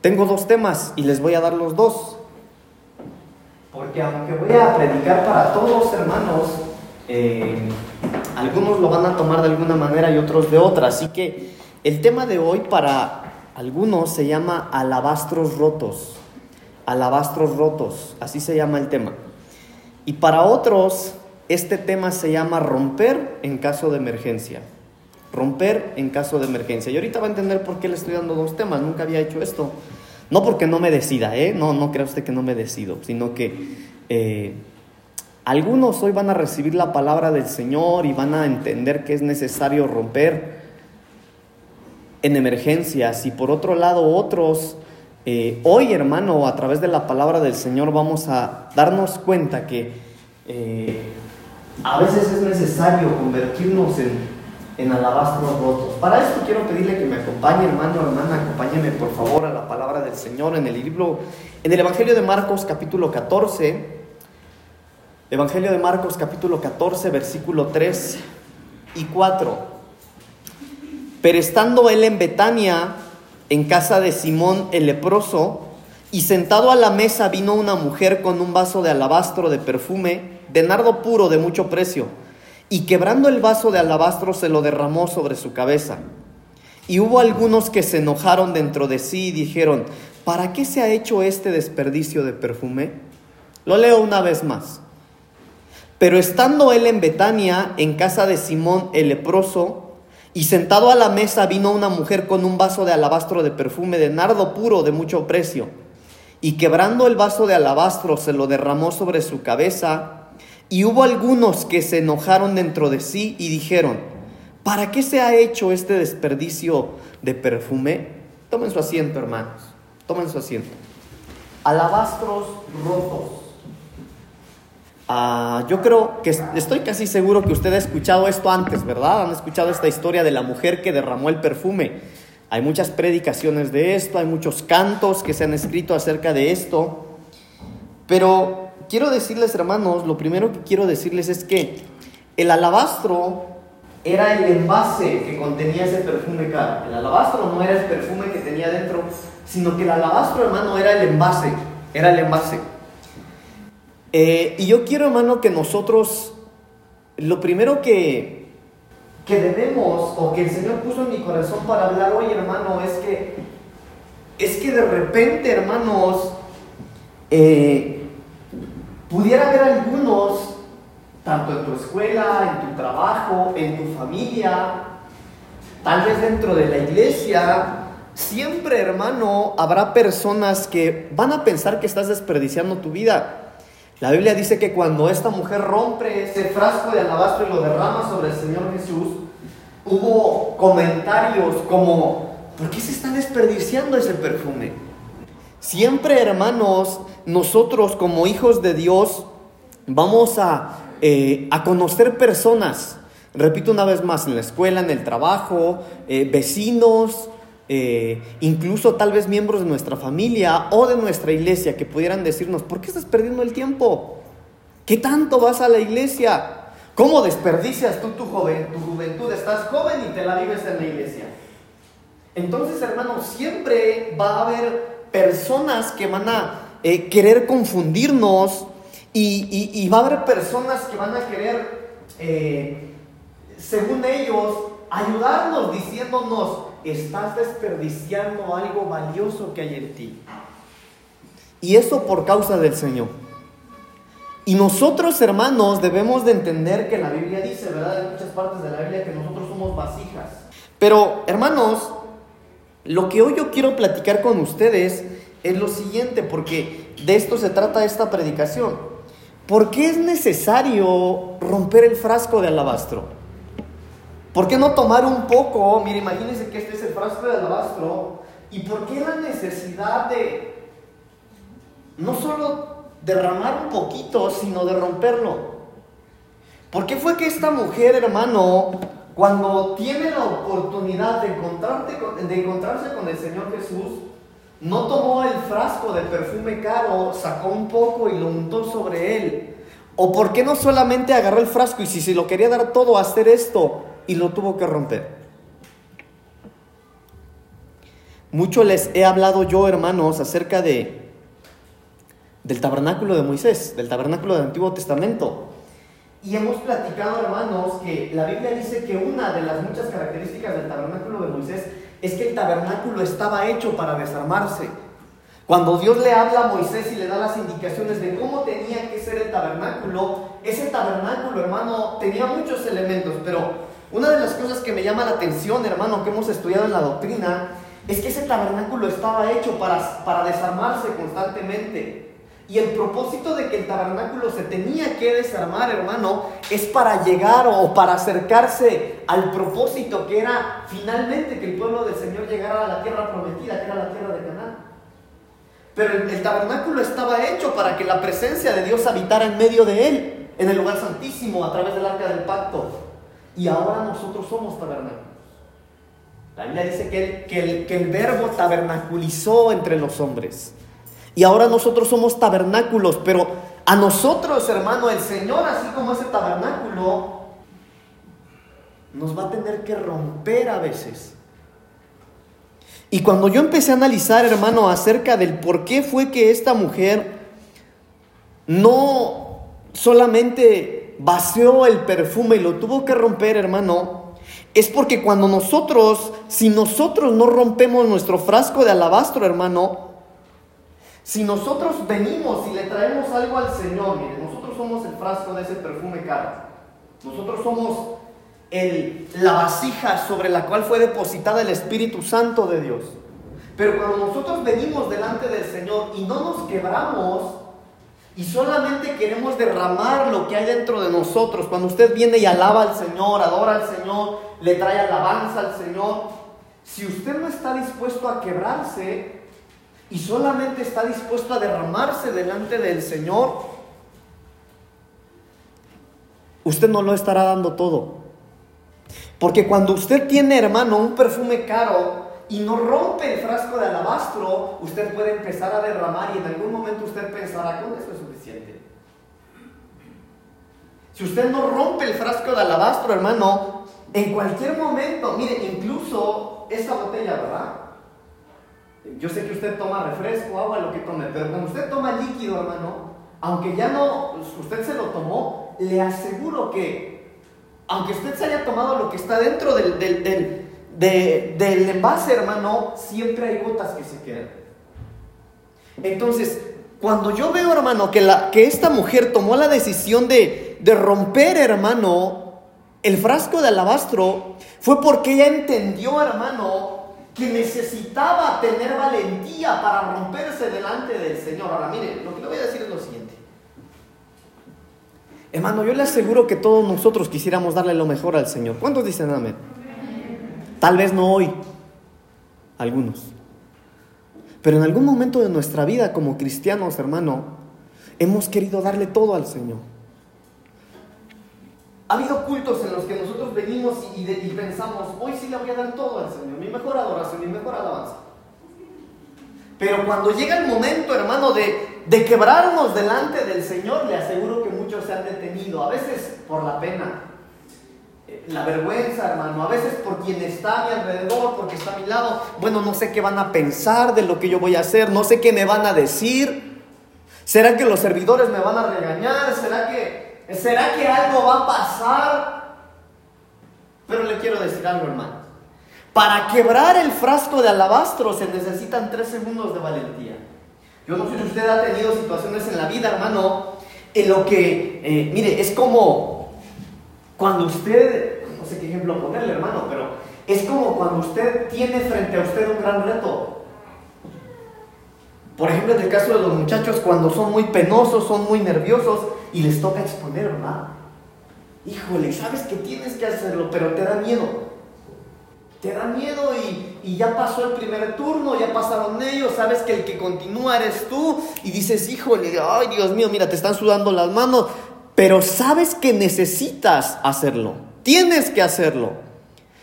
Tengo dos temas y les voy a dar los dos. Porque aunque voy a predicar para todos, hermanos, eh, algunos lo van a tomar de alguna manera y otros de otra. Así que el tema de hoy para algunos se llama alabastros rotos. Alabastros rotos, así se llama el tema. Y para otros, este tema se llama romper en caso de emergencia. Romper en caso de emergencia. Y ahorita va a entender por qué le estoy dando dos temas. Nunca había hecho esto. No porque no me decida, ¿eh? No, no crea usted que no me decido, sino que eh, algunos hoy van a recibir la palabra del Señor y van a entender que es necesario romper en emergencias. Y por otro lado, otros, eh, hoy hermano, a través de la palabra del Señor vamos a darnos cuenta que eh, a veces es necesario convertirnos en en alabastros rotos. Para esto quiero pedirle que me acompañe, hermano, hermana, acompáñeme por favor a la palabra del Señor en el libro, en el Evangelio de Marcos capítulo 14, Evangelio de Marcos capítulo 14, versículo 3 y 4. Pero estando él en Betania, en casa de Simón el leproso, y sentado a la mesa vino una mujer con un vaso de alabastro de perfume, de nardo puro de mucho precio y quebrando el vaso de alabastro se lo derramó sobre su cabeza. Y hubo algunos que se enojaron dentro de sí y dijeron, ¿para qué se ha hecho este desperdicio de perfume? Lo leo una vez más. Pero estando él en Betania, en casa de Simón el leproso, y sentado a la mesa vino una mujer con un vaso de alabastro de perfume de nardo puro de mucho precio, y quebrando el vaso de alabastro se lo derramó sobre su cabeza, y hubo algunos que se enojaron dentro de sí y dijeron, ¿para qué se ha hecho este desperdicio de perfume? Tomen su asiento, hermanos, tomen su asiento. Alabastros rotos. Ah, yo creo que estoy casi seguro que usted ha escuchado esto antes, ¿verdad? Han escuchado esta historia de la mujer que derramó el perfume. Hay muchas predicaciones de esto, hay muchos cantos que se han escrito acerca de esto, pero quiero decirles, hermanos, lo primero que quiero decirles es que el alabastro era el envase que contenía ese perfume caro. El alabastro no era el perfume que tenía dentro, sino que el alabastro, hermano, era el envase. Era el envase. Eh, y yo quiero, hermano, que nosotros, lo primero que, que debemos, o que el Señor puso en mi corazón para hablar hoy, hermano, es que, es que de repente, hermanos, eh, Pudiera haber algunos, tanto en tu escuela, en tu trabajo, en tu familia, tal vez dentro de la iglesia, siempre hermano, habrá personas que van a pensar que estás desperdiciando tu vida. La Biblia dice que cuando esta mujer rompe ese frasco de alabastro y lo derrama sobre el Señor Jesús, hubo comentarios como, ¿por qué se está desperdiciando ese perfume? Siempre, hermanos, nosotros como hijos de Dios vamos a, eh, a conocer personas, repito una vez más, en la escuela, en el trabajo, eh, vecinos, eh, incluso tal vez miembros de nuestra familia o de nuestra iglesia que pudieran decirnos, ¿por qué estás perdiendo el tiempo? ¿Qué tanto vas a la iglesia? ¿Cómo desperdicias tú tu, joven, tu juventud? Estás joven y te la vives en la iglesia. Entonces, hermano, siempre va a haber personas que van a eh, querer confundirnos y, va a haber personas que van a querer, eh, según ellos, ayudarnos diciéndonos, estás desperdiciando algo valioso que hay en ti. Y eso por causa del Señor. Y nosotros, hermanos, debemos de entender que la Biblia dice, ¿verdad? En muchas partes de la Biblia que nosotros somos vasijas. Pero, hermanos, lo que hoy yo quiero platicar con ustedes es lo siguiente, porque de esto se trata esta predicación. ¿Por qué es necesario romper el frasco de alabastro? ¿Por qué no tomar un poco? Mire, imagínense que este es el frasco de alabastro. ¿Y por qué la necesidad de no solo derramar un poquito, sino de romperlo? ¿Por qué fue que esta mujer, hermano, cuando tiene la oportunidad de, encontrarse con el Señor Jesús, no tomó el frasco de perfume caro, sacó un poco y lo untó sobre él. ¿O por qué no solamente agarró el frasco y si se lo quería dar todo hacer esto y lo tuvo que romper? mucho les he hablado yo, hermanos, acerca de del tabernáculo de Moisés, del tabernáculo del Antiguo Testamento. Y hemos platicado, hermanos, que la Biblia dice que una de las muchas características del tabernáculo de Moisés es que el tabernáculo estaba hecho para desarmarse. Cuando Dios le habla a Moisés y le da las indicaciones de cómo tenía que ser el tabernáculo, ese tabernáculo, hermano, tenía muchos elementos, pero una de las cosas que me llama la atención, hermano, que hemos estudiado en la doctrina, es que ese tabernáculo estaba hecho para, para desarmarse constantemente. Y el propósito de que el tabernáculo se tenía que desarmar, hermano, es para llegar o para acercarse al propósito que era finalmente que el pueblo del Señor llegara a la tierra prometida, que era la tierra de Canaán. Pero el, tabernáculo estaba hecho para que la presencia de Dios habitara en medio de él, en el lugar santísimo, a través del arca del pacto. Y ahora nosotros somos tabernáculos. La Biblia dice que que el, que el verbo tabernaculizó entre los hombres. Y ahora nosotros somos tabernáculos, pero a nosotros, hermano, el Señor, así como ese tabernáculo, nos va a tener que romper a veces. Y cuando yo empecé a analizar, hermano, acerca del por qué fue que esta mujer no solamente vació el perfume y lo tuvo que romper, hermano, es porque cuando nosotros, si nosotros no rompemos nuestro frasco de alabastro, hermano, si nosotros venimos y le traemos algo al Señor, miren, nosotros somos el frasco de ese perfume caro. Nosotros somos el, la vasija sobre la cual fue depositada el Espíritu Santo de Dios. Pero cuando nosotros venimos delante del Señor y no nos quebramos y solamente queremos derramar lo que hay dentro de nosotros, cuando usted viene y alaba al Señor, adora al Señor, le trae alabanza al Señor, si usted no está dispuesto a quebrarse, y solamente está dispuesto a derramarse delante del Señor, usted no lo estará dando todo. Porque cuando usted tiene, hermano, un perfume caro y no rompe el frasco de alabastro, usted puede empezar a derramar y en algún momento usted pensará, con eso es suficiente. Si usted no rompe el frasco de alabastro, hermano, en cualquier momento, mire, incluso esta botella, ¿verdad? Yo sé que usted toma refresco, agua, lo que tome, pero cuando usted toma líquido, hermano, aunque ya no, usted se lo tomó, le aseguro que, aunque usted se haya tomado lo que está dentro del, del, envase, hermano, siempre hay gotas que se quedan. Entonces, cuando yo veo, hermano, que, la, que esta mujer tomó la decisión de, de romper, hermano, el frasco de alabastro, fue porque ella entendió, hermano, que necesitaba tener valentía para romperse delante del Señor. Ahora, mire, lo que le voy a decir es lo siguiente. Hermano, yo le aseguro que todos nosotros quisiéramos darle lo mejor al Señor. ¿Cuántos dicen amén? Tal vez no hoy, algunos. Pero en algún momento de nuestra vida como cristianos, hermano, hemos querido darle todo al Señor. Ha habido cultos en los que nosotros venimos y, pensamos, hoy sí le voy a dar todo al Señor, mi mejor adoración, mi mejor alabanza. Pero cuando llega el momento, hermano, de, de quebrarnos delante del Señor, le aseguro que muchos se han detenido, a veces por la pena, eh, la vergüenza, hermano, a veces por quien está a mi alrededor, porque está a mi lado. Bueno, no sé qué van a pensar de lo que yo voy a hacer, no sé qué me van a decir. ¿Será que los servidores me van a regañar? ¿Será que ¿Será que algo va a pasar? Pero le quiero decir algo, hermano. Para quebrar el frasco de alabastro se necesitan tres segundos de valentía. Yo no sé si usted ha tenido situaciones en la vida, hermano, en lo que, eh, mire, es como cuando usted, no sé qué ejemplo ponerle, hermano, pero es como cuando usted tiene frente a usted un gran reto. Por ejemplo, en el caso de los muchachos, cuando son muy penosos, son muy nerviosos y les toca exponer, ¿verdad? Híjole, sabes que tienes que hacerlo, pero te da miedo. Te da miedo y, ya pasó el primer turno, ya pasaron ellos, sabes que el que continúa eres tú y dices, híjole, ay Dios mío, mira, te están sudando las manos, pero sabes que necesitas hacerlo, tienes que hacerlo.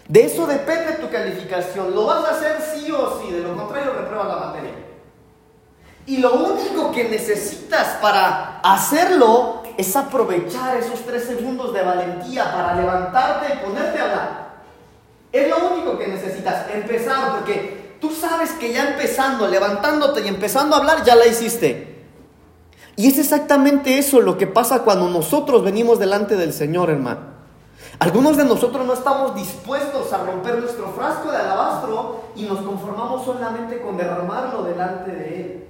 De eso depende tu calificación, lo vas a hacer sí o sí, de lo contrario repruebas la materia. Y lo único que necesitas para hacerlo es aprovechar esos tres segundos de valentía para levantarte y ponerte a hablar. Es lo único que necesitas, empezar, porque tú sabes que ya empezando, levantándote y empezando a hablar, ya la hiciste. Y es exactamente eso lo que pasa cuando nosotros venimos delante del Señor, hermano. Algunos de nosotros no estamos dispuestos a romper nuestro frasco de alabastro y nos conformamos solamente con derramarlo delante de Él.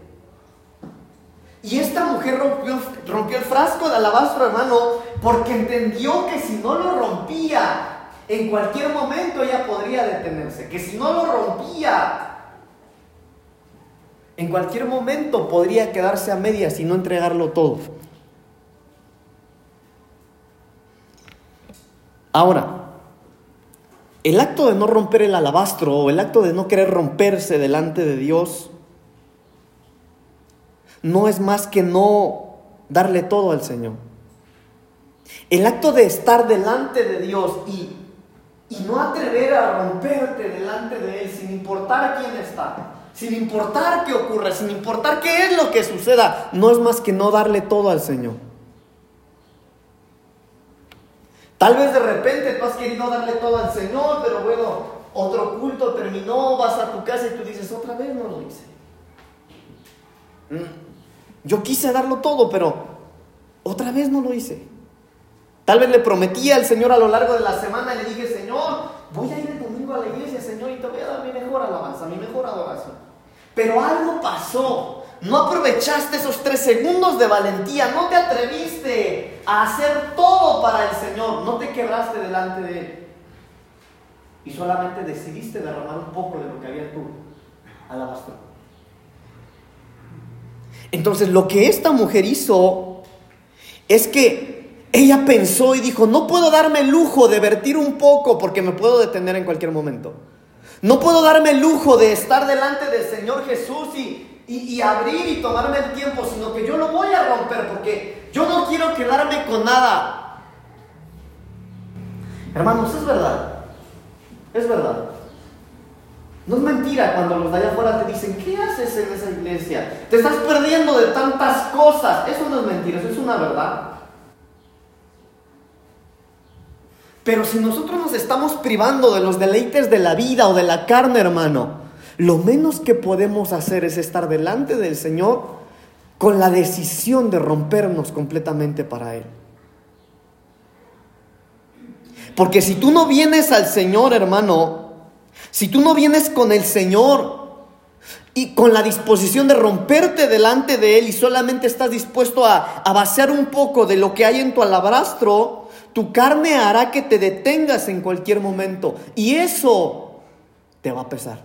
Y esta mujer rompió, rompió, el frasco de alabastro, hermano, porque entendió que si no lo rompía, en cualquier momento ella podría detenerse. Que si no lo rompía, en cualquier momento podría quedarse a medias y no entregarlo todo. Ahora, el acto de no romper el alabastro o el acto de no querer romperse delante de Dios no es más que no darle todo al Señor. El acto de estar delante de Dios y, y no atrever a romperte delante de Él sin importar quién está, sin importar qué ocurra, sin importar qué es lo que suceda, no es más que no darle todo al Señor. Tal vez de repente tú has querido darle todo al Señor, pero bueno, otro culto terminó, vas a tu casa y tú dices, otra vez no lo hice. Yo quise darlo todo, pero otra vez no lo hice. Tal vez le prometí al Señor a lo largo de la semana y le dije, Señor, voy a ir el domingo a la iglesia, Señor, y te voy a dar mi mejor alabanza, mi mejor adoración. Pero algo pasó. No aprovechaste esos tres segundos de valentía, no te atreviste a hacer todo para el Señor, no te quebraste delante de Él. Y solamente decidiste derramar un poco de lo que había en tu alabastro. Entonces lo que esta mujer hizo es que ella pensó y dijo, no puedo darme el lujo de vertir un poco porque me puedo detener en cualquier momento. No puedo darme el lujo de estar delante del Señor Jesús y, y, abrir y tomarme el tiempo, sino que yo lo voy a romper porque yo no quiero quedarme con nada. Hermanos, es verdad. Es verdad. No es mentira cuando los de allá afuera te dicen, ¿qué haces en esa iglesia? Te estás perdiendo de tantas cosas. Eso no es mentira, eso es una verdad. Pero si nosotros nos estamos privando de los deleites de la vida o de la carne, hermano, lo menos que podemos hacer es estar delante del Señor con la decisión de rompernos completamente para Él. Porque si tú no vienes al Señor, hermano, si tú no vienes con el Señor y con la disposición de romperte delante de Él y solamente estás dispuesto a, vaciar un poco de lo que hay en tu alabrastro, tu carne hará que te detengas en cualquier momento. Y eso te va a pesar.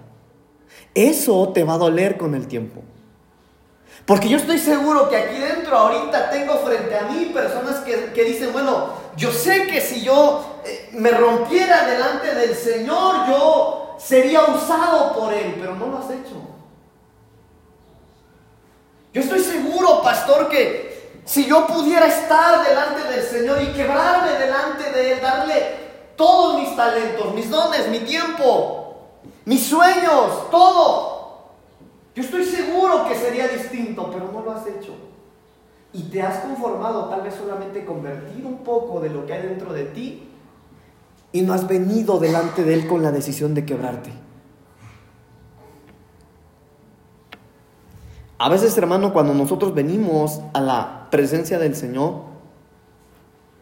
Eso te va a doler con el tiempo. Porque yo estoy seguro que aquí dentro ahorita tengo frente a mí personas que, dicen, bueno, yo sé que si yo eh, me rompiera delante del Señor, yo sería usado por Él, pero no lo has hecho. Yo estoy seguro, pastor, que si yo pudiera estar delante del Señor y quebrarme delante de Él, darle todos mis talentos, mis dones, mi tiempo, mis sueños, todo. Yo estoy seguro que sería distinto, pero no lo has hecho. Y te has conformado tal vez solamente convertir un poco de lo que hay dentro de ti y no has venido delante de Él con la decisión de quebrarte. A veces, hermano, cuando nosotros venimos a la presencia del Señor,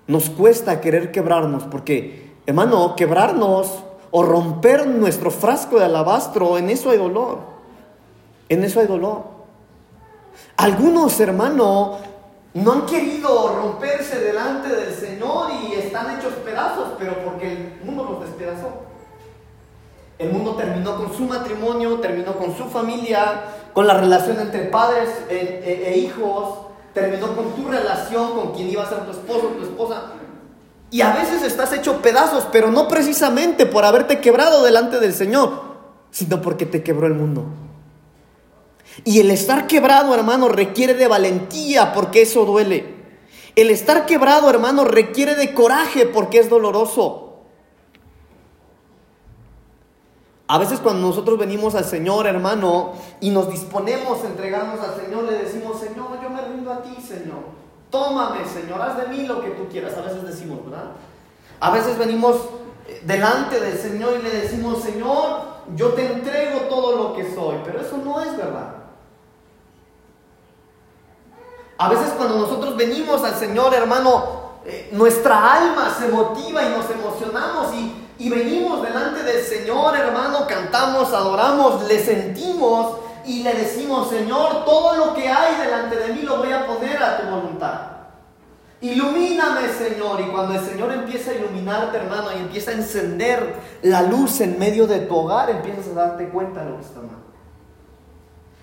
nos cuesta querer quebrarnos, porque, hermano, quebrarnos o romper nuestro frasco de alabastro, en eso hay dolor. En eso hay dolor. Algunos, hermanos, no han querido romperse delante del Señor y están hechos pedazos, pero porque el mundo los despedazó. El mundo terminó con su matrimonio, terminó con su familia, con la relación entre padres e, e, e hijos, terminó con tu relación con quien iba a ser tu esposo, tu esposa. Y a veces estás hecho pedazos, pero no precisamente por haberte quebrado delante del Señor, sino porque te quebró el mundo. Y el estar quebrado, hermano, requiere de valentía porque eso duele. El estar quebrado, hermano, requiere de coraje porque es doloroso. A veces cuando nosotros venimos al Señor, hermano, y nos disponemos a entregarnos al Señor, le decimos, Señor, yo me rindo a ti, Señor. Tómame, Señor, haz de mí lo que tú quieras. A veces decimos, ¿verdad? A veces venimos eh, delante del Señor y le decimos, Señor, yo te entrego todo lo que soy, pero eso no es verdad. A veces cuando nosotros venimos al Señor, hermano, eh, nuestra alma se motiva y nos emocionamos y, y venimos delante del Señor, hermano, cantamos, adoramos, le sentimos y le decimos, Señor, todo lo que hay delante de mí lo voy a poner a tu voluntad. Ilumíname, Señor. Y cuando el Señor empieza a iluminarte, hermano, y empieza a encender la luz en medio de tu hogar, empiezas a darte cuenta de lo que está mal.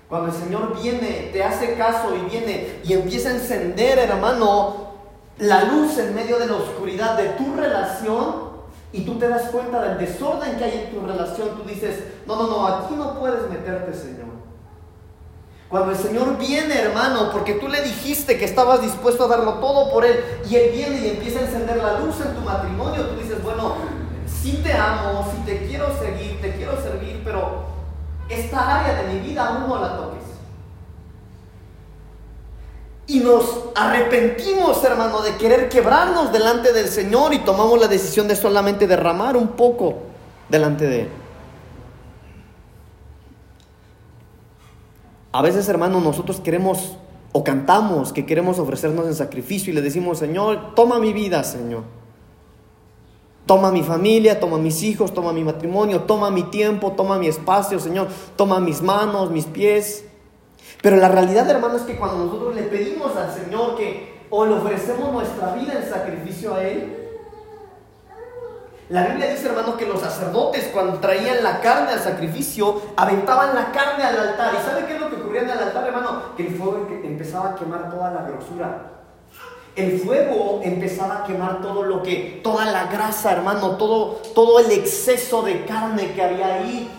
Cuando el Señor viene, te hace caso y viene y empieza a encender, hermano, la luz en medio de la oscuridad de tu relación, y tú te das cuenta del desorden que hay en tu relación, tú dices, no, no, no, aquí no puedes meterte, Señor. Cuando el Señor viene, hermano, porque tú le dijiste que estabas dispuesto a darlo todo por Él, y Él viene y empieza a encender la luz en tu matrimonio, tú dices, bueno, sí te amo, sí te quiero seguir, te quiero servir, pero esta área de mi vida aún no la toques. Y nos arrepentimos, hermano, de querer quebrarnos delante del Señor y tomamos la decisión de solamente derramar un poco delante de Él. A veces, hermano, nosotros queremos o cantamos que queremos ofrecernos en sacrificio y le decimos, Señor, toma mi vida, Señor. Toma mi familia, toma mis hijos, toma mi matrimonio, toma mi tiempo, toma mi espacio, Señor. Toma mis manos, mis pies. Pero la realidad, hermano, es que cuando nosotros le pedimos al Señor que o le ofrecemos nuestra vida en sacrificio a Él, la Biblia dice, hermano, que los sacerdotes cuando traían la carne al sacrificio, aventaban la carne al altar. ¿Y sabe qué es lo que ocurría en el altar, hermano? Que el fuego empezaba a quemar toda la grosura. El fuego empezaba a quemar todo lo que, toda la grasa, hermano, todo, todo el exceso de carne que había ahí.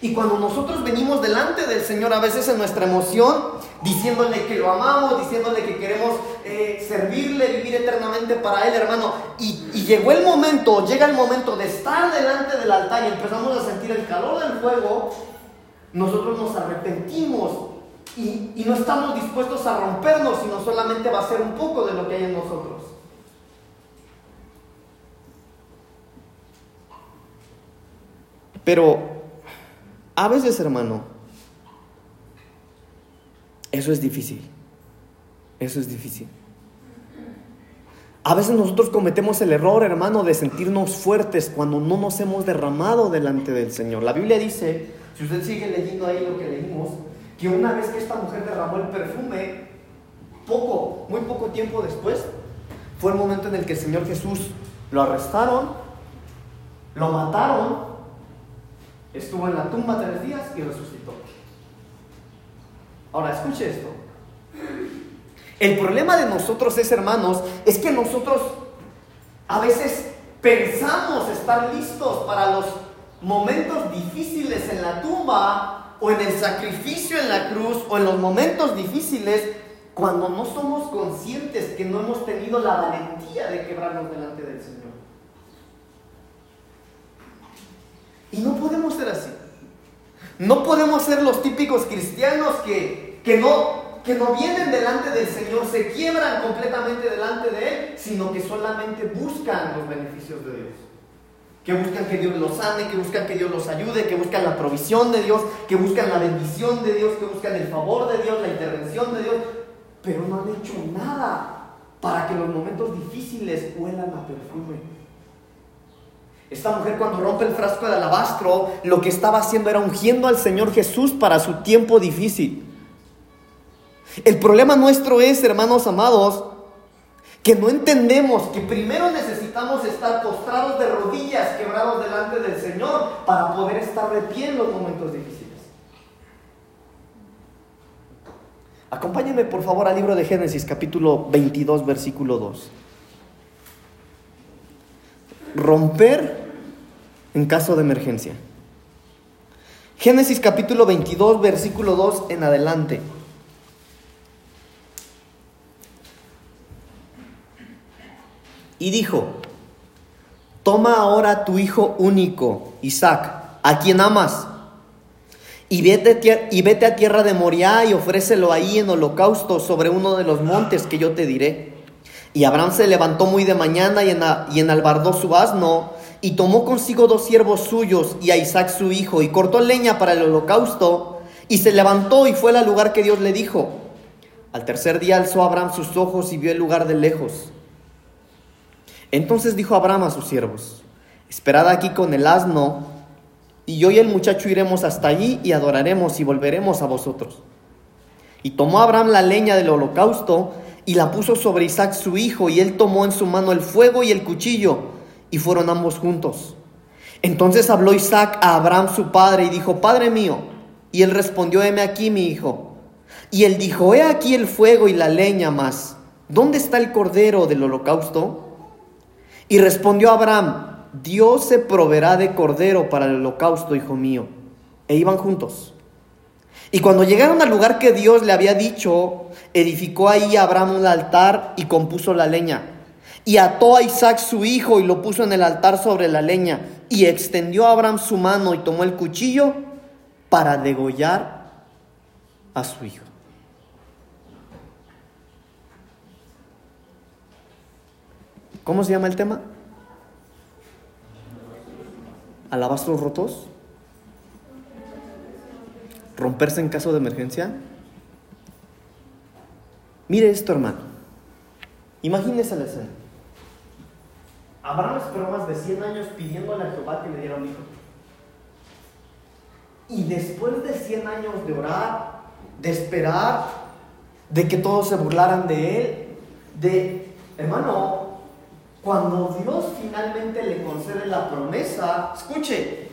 Y cuando nosotros venimos delante del Señor, a veces en nuestra emoción, diciéndole que lo amamos, diciéndole que queremos eh, servirle, vivir eternamente para Él, hermano, y, llegó el momento, llega el momento de estar delante del altar y empezamos a sentir el calor del fuego, nosotros nos arrepentimos y, no estamos dispuestos a rompernos, sino solamente va a ser un poco de lo que hay en nosotros. Pero a veces, hermano, eso es difícil. Eso es difícil. A veces nosotros cometemos el error, hermano, de sentirnos fuertes cuando no nos hemos derramado delante del Señor. La Biblia dice, si usted sigue leyendo ahí lo que leímos, que una vez que esta mujer derramó el perfume, poco, muy poco tiempo después, fue el momento en el que el Señor Jesús lo arrestaron, lo mataron estuvo en la tumba tres días y resucitó. Ahora, escuche esto. El problema de nosotros es, hermanos, es que nosotros a veces pensamos estar listos para los momentos difíciles en la tumba o en el sacrificio en la cruz o en los momentos difíciles cuando no somos conscientes que no hemos tenido la valentía de quebrarnos delante del Señor. Y no podemos ser así. No podemos ser los típicos cristianos que, que, no, que no vienen delante del Señor, se quiebran completamente delante de Él, sino que solamente buscan los beneficios de Dios. Que buscan que Dios los sane, que buscan que Dios los ayude, que buscan la provisión de Dios, que buscan la bendición de Dios, que buscan el favor de Dios, la intervención de Dios, pero no han hecho nada para que los momentos difíciles huelan a perfume. Esta mujer cuando rompe el frasco de alabastro, lo que estaba haciendo era ungiendo al Señor Jesús para su tiempo difícil. El problema nuestro es, hermanos amados, que no entendemos que primero necesitamos estar postrados de rodillas, quebrados delante del Señor, para poder estar de pie en los momentos difíciles. Acompáñenme por favor al libro de Génesis capítulo 22, versículo 2 romper en caso de emergencia. Génesis capítulo 22, versículo 2 en adelante. Y dijo, toma ahora tu hijo único, Isaac, a quien amas, y vete, y vete a tierra de Moriah y ofrécelo ahí en holocausto sobre uno de los montes que yo te diré. Y Abraham se levantó muy de mañana y, en, y enalbardó su asno y tomó consigo dos siervos suyos y a Isaac su hijo, y cortó leña para el holocausto, y se levantó y fue al lugar que Dios le dijo. Al tercer día alzó Abraham sus ojos y vio el lugar de lejos. Entonces dijo Abraham a sus siervos, esperad aquí con el asno, y yo y el muchacho iremos hasta allí y adoraremos y volveremos a vosotros. Y tomó Abraham la leña del holocausto y la puso sobre Isaac su hijo, y él tomó en su mano el fuego y el cuchillo, y fueron ambos juntos. Entonces habló Isaac a Abraham su padre y dijo, Padre mío, y él respondió, heme aquí mi hijo. Y él dijo, he aquí el fuego y la leña más, ¿dónde está el cordero del holocausto? Y respondió Abraham, Dios se proveerá de cordero para el holocausto, hijo mío. E iban juntos. Y cuando llegaron al lugar que Dios le había dicho, edificó ahí Abraham un altar y compuso la leña. Y ató a Isaac su hijo y lo puso en el altar sobre la leña. Y extendió a Abraham su mano y tomó el cuchillo para degollar a su hijo. ¿Cómo se llama el tema? ¿Alabastros rotos? ¿Romperse en caso de emergencia? Mire esto, hermano. Imagínese la escena. Abraham esperó más de 100 años pidiéndole a Jehová que le diera un hijo. Y después de 100 años de orar, de esperar, de que todos se burlaran de él, de, hermano, cuando Dios finalmente le concede la promesa, escuche,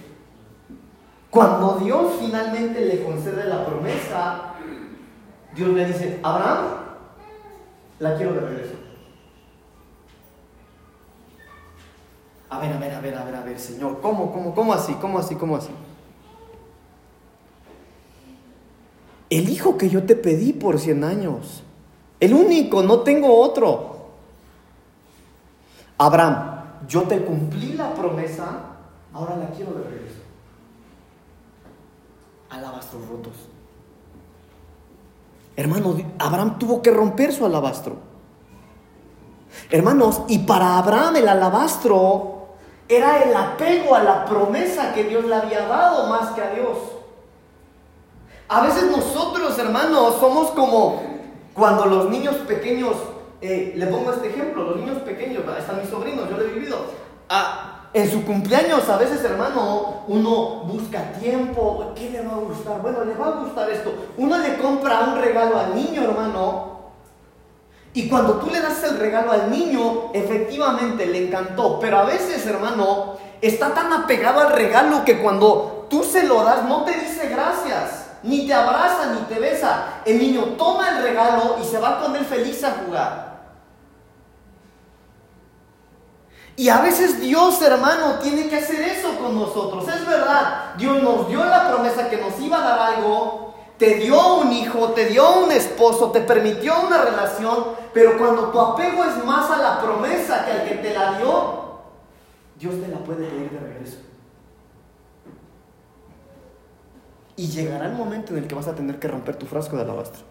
cuando Dios finalmente le concede la promesa, Dios le dice, Abraham, la quiero de regreso. A ver, a ver, a ver, a ver, a ver, Señor, ¿cómo, cómo, cómo así, cómo así, cómo así? El hijo que yo te pedí por 100 años, el único, no tengo otro. Abraham, yo te cumplí la promesa, ahora la quiero de regreso. Alabastros rotos. Hermano, Abraham tuvo que romper su alabastro. Hermanos, y para Abraham el alabastro era el apego a la promesa que Dios le había dado más que a Dios. A veces nosotros, hermanos, somos como cuando los niños pequeños eh, le pongo este ejemplo, los niños pequeños, están mis sobrinos, yo lo he vivido. Ah, en su cumpleaños a veces, hermano, uno busca tiempo, ¿qué le va a gustar? Bueno, le va a gustar esto. Uno le compra un regalo al niño, hermano, y cuando tú le das el regalo al niño, efectivamente le encantó. Pero a veces, hermano, está tan apegado al regalo que cuando tú se lo das, no te dice gracias ni te abraza, ni te besa. El niño toma el regalo y se va con él feliz a jugar. Y a veces Dios, hermano, tiene que hacer eso con nosotros. Es verdad, Dios nos dio la promesa que nos iba a dar algo, te dio un hijo, te dio un esposo, te permitió una relación, pero cuando tu apego es más a la promesa que al que te la dio, Dios te la puede pedir de regreso. Y llegará el momento en el que vas a tener que romper tu frasco de alabastro.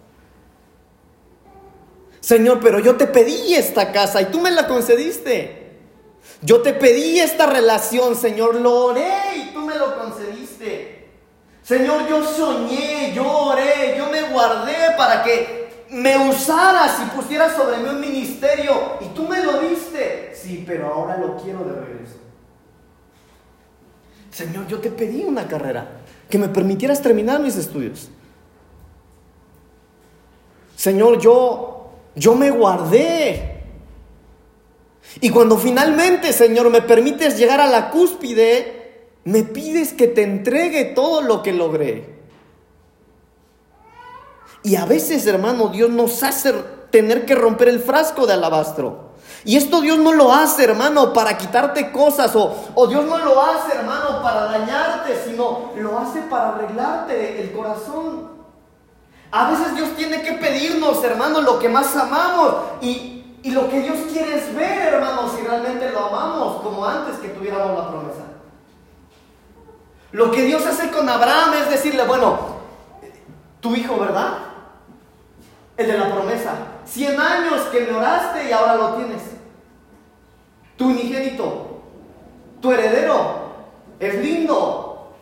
Señor, pero yo te pedí esta casa y tú me la concediste. Yo te pedí esta relación, Señor, lo oré y tú me lo concediste. Señor, yo soñé, yo oré, yo me guardé para que me usaras y pusieras sobre mí un ministerio y tú me lo diste. Sí, pero ahora lo quiero de regreso. Señor, yo te pedí una carrera que me permitieras terminar mis estudios. Señor, yo, yo me guardé. Y cuando finalmente, Señor, me permites llegar a la cúspide, me pides que te entregue todo lo que logré. Y a veces, hermano, Dios nos hace tener que romper el frasco de alabastro. Y esto Dios no lo hace, hermano, para quitarte cosas o, o, Dios no lo hace, hermano, para dañarte, sino lo hace para arreglarte el corazón. A veces Dios tiene que pedirnos, hermano, lo que más amamos y, y lo que Dios quiere es ver, hermano, si realmente lo amamos como antes que tuviéramos la promesa. Lo que Dios hace con Abraham es decirle, bueno, tu hijo, ¿verdad? El de la promesa. Cien años que me oraste y ahora lo tienes tu unigénito, tu heredero. Es lindo.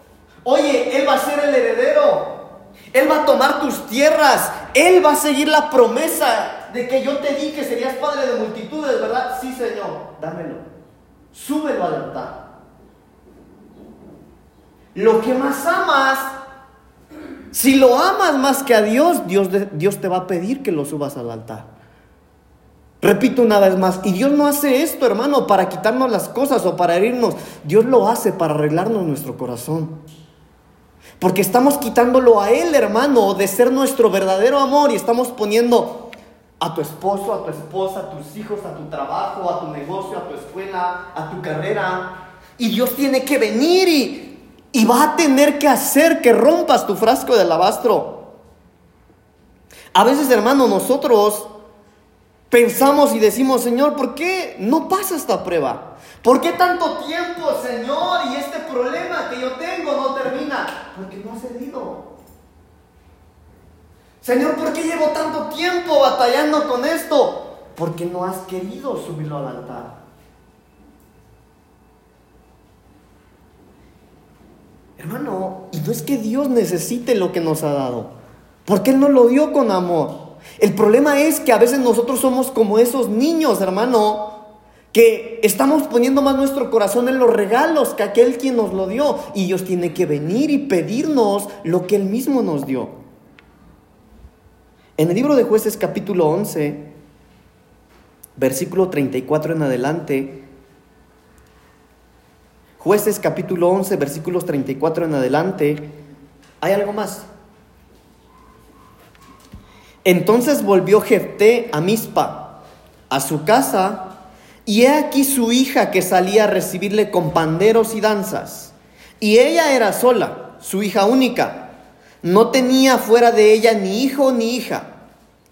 Oye, Él va a ser el heredero. Él va a tomar tus tierras. Él va a seguir la promesa de que yo te di que serías padre de multitudes, ¿verdad? Sí, Señor, dámelo. Súbelo al altar. Lo que más amas, si lo amas más que a Dios, Dios, Dios te va a pedir que lo subas al altar. Repito una vez más, y Dios no hace esto, hermano, para quitarnos las cosas o para herirnos. Dios lo hace para arreglarnos nuestro corazón. Porque estamos quitándolo a Él, hermano, de ser nuestro verdadero amor y estamos poniendo a tu esposo, a tu esposa, a tus hijos, a tu trabajo, a tu negocio, a tu escuela, a tu carrera. Y Dios tiene que venir y, y va a tener que hacer que rompas tu frasco de alabastro. A veces, hermano, nosotros pensamos y decimos, Señor, ¿por qué no pasa esta prueba? ¿Por qué tanto tiempo, Señor, y este problema que yo tengo no termina? Porque no ha cedido. Señor, ¿por qué llevo tanto tiempo batallando con esto? Porque no has querido subirlo al altar. Hermano, y no es que Dios necesite lo que nos ha dado, porque Él nos lo dio con amor. El problema es que a veces nosotros somos como esos niños, hermano, que estamos poniendo más nuestro corazón en los regalos que aquel quien nos lo dio. Y Dios tiene que venir y pedirnos lo que Él mismo nos dio. En el libro de jueces capítulo 11, versículo 34 en adelante, jueces capítulo 11, versículos 34 en adelante, hay algo más. Entonces volvió Jefté a Mispa, a su casa, y he aquí su hija que salía a recibirle con panderos y danzas. Y ella era sola, su hija única. No tenía fuera de ella ni hijo ni hija.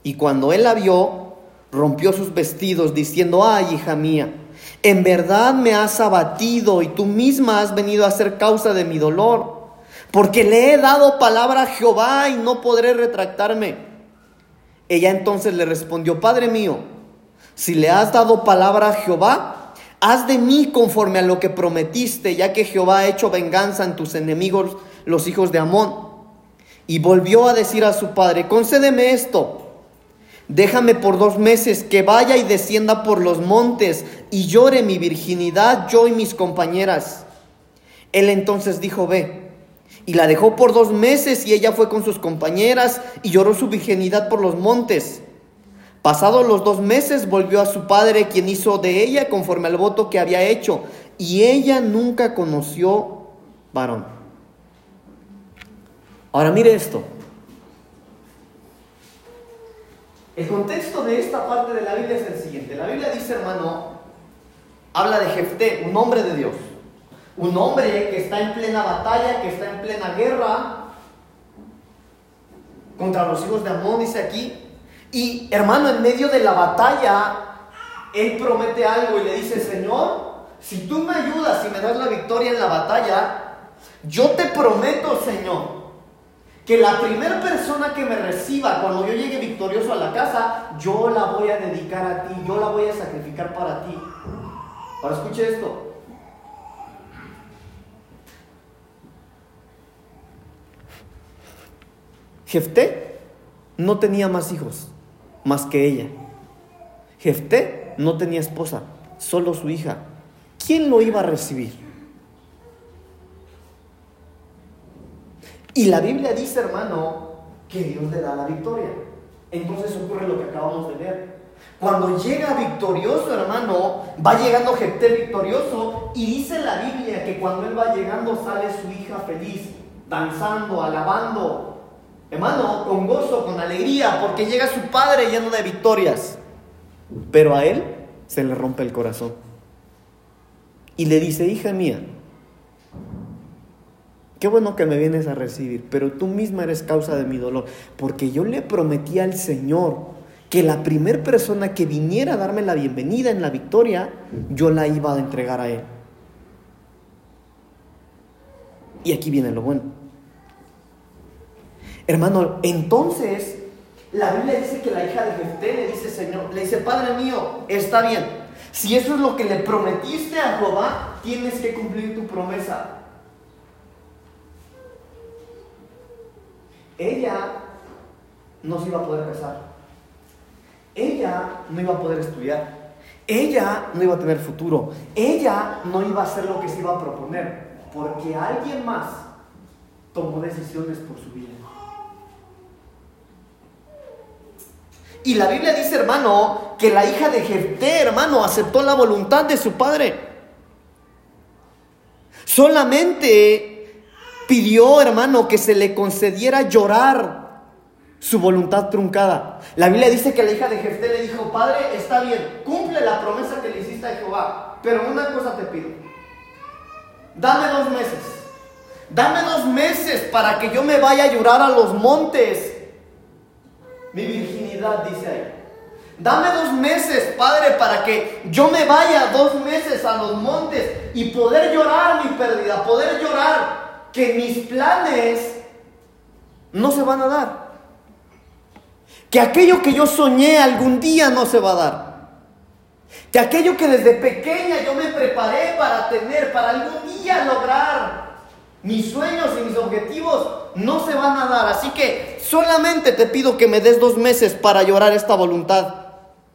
Y cuando él la vio, rompió sus vestidos, diciendo, ay, hija mía, en verdad me has abatido y tú misma has venido a ser causa de mi dolor, porque le he dado palabra a Jehová y no podré retractarme. Ella entonces le respondió, Padre mío, si le has dado palabra a Jehová, haz de mí conforme a lo que prometiste, ya que Jehová ha hecho venganza en tus enemigos, los hijos de Amón. Y volvió a decir a su padre, concédeme esto, déjame por dos meses que vaya y descienda por los montes y llore mi virginidad yo y mis compañeras. Él entonces dijo, ve. Y la dejó por dos meses y ella fue con sus compañeras y lloró su virginidad por los montes. Pasados los dos meses volvió a su padre, quien hizo de ella conforme al voto que había hecho, y ella nunca conoció varón. Ahora mire esto. El contexto de esta parte de la Biblia es el siguiente. La Biblia dice, hermano, habla de Jefté, un hombre de Dios. Un hombre que está en plena batalla, que está en plena guerra contra los hijos de Amón, dice aquí. Y hermano, en medio de la batalla, él promete algo y le dice, Señor, si tú me ayudas y me das la victoria en la batalla, yo te prometo, Señor, que la primera persona que me reciba cuando yo llegue victorioso a la casa, yo la voy a dedicar a ti, yo la voy a sacrificar para ti. Ahora escuche esto. Jefté no tenía más hijos más que ella. Jefté no tenía esposa, solo su hija. ¿Quién lo iba a recibir? Y la Biblia dice, hermano, que Dios le da la victoria. Entonces ocurre lo que acabamos de ver. Cuando llega victorioso, hermano, va llegando Jefté victorioso y dice la Biblia que cuando él va llegando sale su hija feliz, danzando, alabando, hermano, con gozo, con alegría, porque llega su padre lleno de victorias. Pero a él se le rompe el corazón. Y le dice, hija mía, qué bueno que me vienes a recibir, pero tú misma eres causa de mi dolor, porque yo le prometí al Señor que la primera persona que viniera a darme la bienvenida en la victoria, yo la iba a entregar a Él. Y aquí viene lo bueno. Hermano, entonces la Biblia dice que la hija de Jefté le dice, Señor, le dice, Padre mío, está bien, si eso es lo que le prometiste a Jehová, tienes que cumplir tu promesa. Ella no se iba a poder casar. Ella no iba a poder estudiar. Ella no iba a tener futuro. Ella no iba a hacer lo que se iba a proponer. Porque alguien más tomó decisiones por su vida. Y la Biblia dice, hermano, que la hija de Jefté, hermano, aceptó la voluntad de su padre. Solamente pidió, hermano, que se le concediera llorar su voluntad truncada. La Biblia dice que la hija de Jefté le dijo, Padre, está bien, cumple la promesa que le hiciste a Jehová, pero una cosa te pido. Dame dos meses. Dame dos meses para que yo me vaya a llorar a los montes mi virginidad, dice ahí. Dame dos meses, Padre, para que yo me vaya dos meses a los montes y poder llorar mi pérdida, poder llorar que mis planes no se van a dar. Que aquello que yo soñé algún día no se va a dar. Que aquello que desde pequeña yo me preparé para tener, para algún día lograr, mis sueños y mis objetivos no se van a dar. Así que solamente te pido que me des dos meses para llorar esta voluntad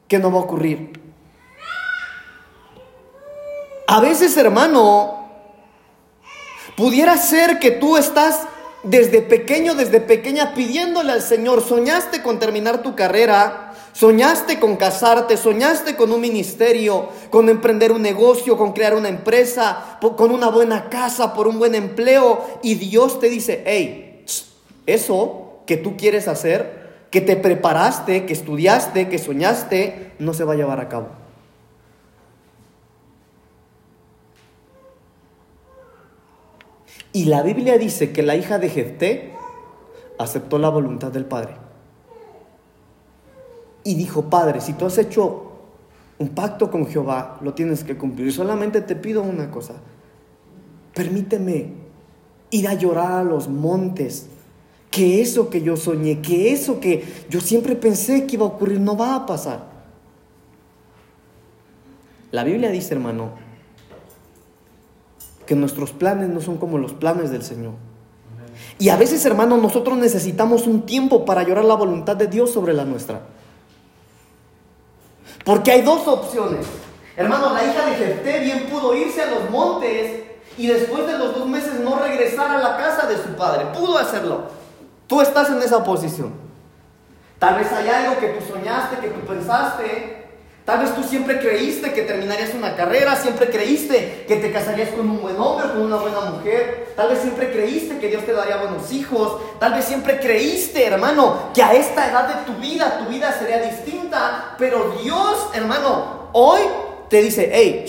que no va a ocurrir. A veces, hermano, pudiera ser que tú estás desde pequeño, desde pequeña pidiéndole al Señor, soñaste con terminar tu carrera, Soñaste con casarte, soñaste con un ministerio, con emprender un negocio, con crear una empresa, con una buena casa, por un buen empleo. Y Dios te dice, hey, eso que tú quieres hacer, que te preparaste, que estudiaste, que soñaste, no se va a llevar a cabo. Y la Biblia dice que la hija de Jefté aceptó la voluntad del Padre y dijo, Padre, si tú has hecho un pacto con Jehová, lo tienes que cumplir. Solamente te pido una cosa, permíteme ir a llorar a los montes, que eso que yo soñé, que eso que yo siempre pensé que iba a ocurrir no va a pasar. La Biblia dice, hermano, que nuestros planes no son como los planes del Señor. Y a veces, hermano, nosotros necesitamos un tiempo para llorar la voluntad de Dios sobre la nuestra. Porque hay dos opciones. Hermano, la hija de Jefté bien pudo irse a los montes y después de los dos meses no regresar a la casa de su padre. Pudo hacerlo. Tú estás en esa posición. Tal vez hay algo que tú soñaste, que tú pensaste, Tal vez tú siempre creíste que terminarías una carrera, siempre creíste que te casarías con un buen hombre, con una buena mujer. Tal vez siempre creíste que Dios te daría buenos hijos. Tal vez siempre creíste, hermano, que a esta edad de tu vida, tu vida sería distinta. Pero Dios, hermano, hoy te dice, hey,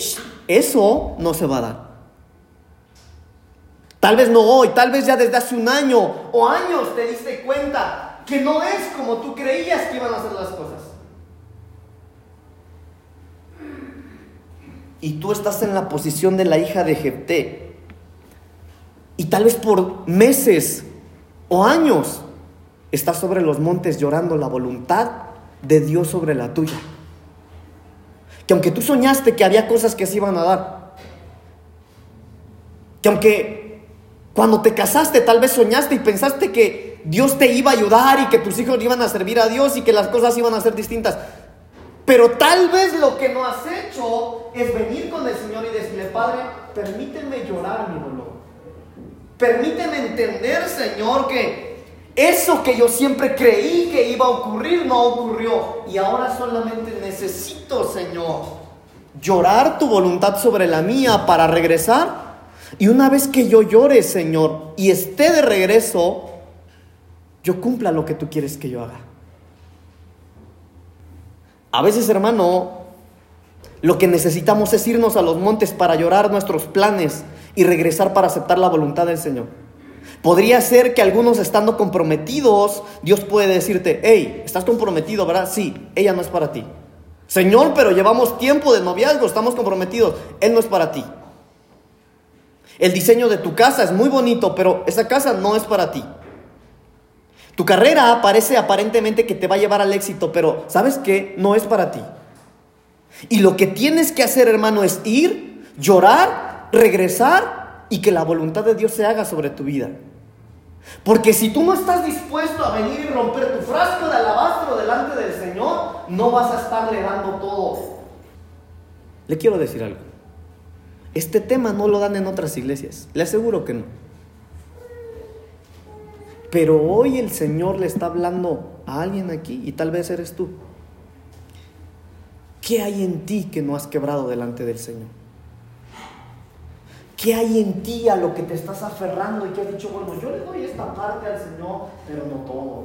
eso no se va a dar. Tal vez no hoy, tal vez ya desde hace un año o años te diste cuenta que no es como tú creías que iban a ser las cosas. Y tú estás en la posición de la hija de Jepté. Y tal vez por meses o años estás sobre los montes llorando la voluntad de Dios sobre la tuya. Que aunque tú soñaste que había cosas que se iban a dar, que aunque cuando te casaste tal vez soñaste y pensaste que Dios te iba a ayudar y que tus hijos iban a servir a Dios y que las cosas iban a ser distintas, pero tal vez lo que no has hecho es venir con el Señor y decirle, Padre, permíteme llorar mi dolor. Permíteme entender, Señor, que eso que yo siempre creí que iba a ocurrir no ocurrió. Y ahora solamente necesito, Señor, llorar tu voluntad sobre la mía para regresar. Y una vez que yo llore, Señor, y esté de regreso, yo cumpla lo que tú quieres que yo haga. A veces, hermano, lo que necesitamos es irnos a los montes para llorar nuestros planes y regresar para aceptar la voluntad del Señor. Podría ser que algunos estando comprometidos, Dios puede decirte, hey, estás comprometido, ¿verdad? Sí, ella no es para ti. Señor, pero llevamos tiempo de noviazgo, estamos comprometidos, Él no es para ti. El diseño de tu casa es muy bonito, pero esa casa no es para ti. Tu carrera parece aparentemente que te va a llevar al éxito, pero ¿sabes qué? No es para ti. Y lo que tienes que hacer, hermano, es ir, llorar, regresar y que la voluntad de Dios se haga sobre tu vida. Porque si tú no estás dispuesto a venir y romper tu frasco de alabastro delante del Señor, no vas a estarle dando todo. Le quiero decir algo. Este tema no lo dan en otras iglesias. Le aseguro que no. Pero hoy el Señor le está hablando a alguien aquí y tal vez eres tú. ¿Qué hay en ti que no has quebrado delante del Señor? ¿Qué hay en ti a lo que te estás aferrando y que has dicho, bueno, yo le doy esta parte al Señor, pero no todo?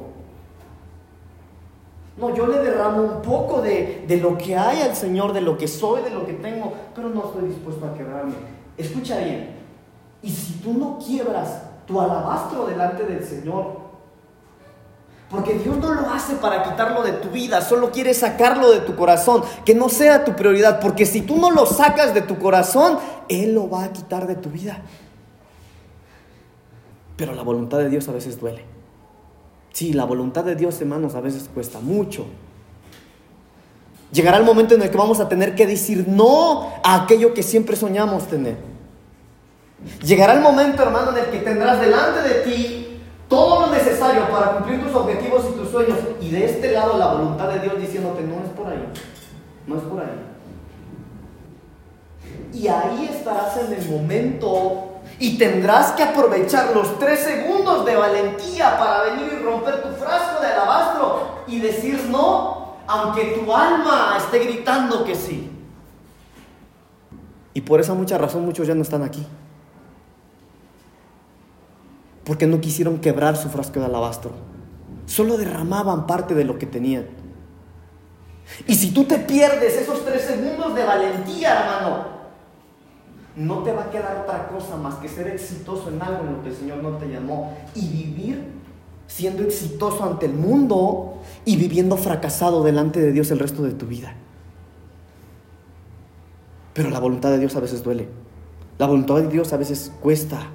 No, yo le derramo un poco de, de, lo que hay al Señor, de lo que soy, de lo que tengo, pero no estoy dispuesto a quebrarme. Escucha bien, y si tú no quiebras tu alabastro delante del Señor, porque Dios no lo hace para quitarlo de tu vida, solo quiere sacarlo de tu corazón, que no sea tu prioridad, porque si tú no lo sacas de tu corazón, Él lo va a quitar de tu vida. Pero la voluntad de Dios a veces duele. Sí, la voluntad de Dios, hermanos, a veces cuesta mucho. Llegará el momento en el que vamos a tener que decir no a aquello que siempre soñamos tener. Llegará el momento, hermano, en el que tendrás delante de ti todo lo necesario para cumplir tus objetivos y tus sueños. Y de este lado la voluntad de Dios diciéndote, no es por ahí, no es por ahí. Y ahí estarás en el momento y tendrás que aprovechar los tres segundos de valentía para venir y romper tu frasco de alabastro y decir no, aunque tu alma esté gritando que sí. Y por esa mucha razón muchos ya no están aquí porque no quisieron quebrar su frasco de alabastro. Solo derramaban parte de lo que tenían. Y si tú te pierdes esos tres segundos de valentía, hermano, no te va a quedar otra cosa más que ser exitoso en algo en lo que el Señor no te llamó y vivir siendo exitoso ante el mundo y viviendo fracasado delante de Dios el resto de tu vida. Pero la voluntad de Dios a veces duele. La voluntad de Dios a veces cuesta.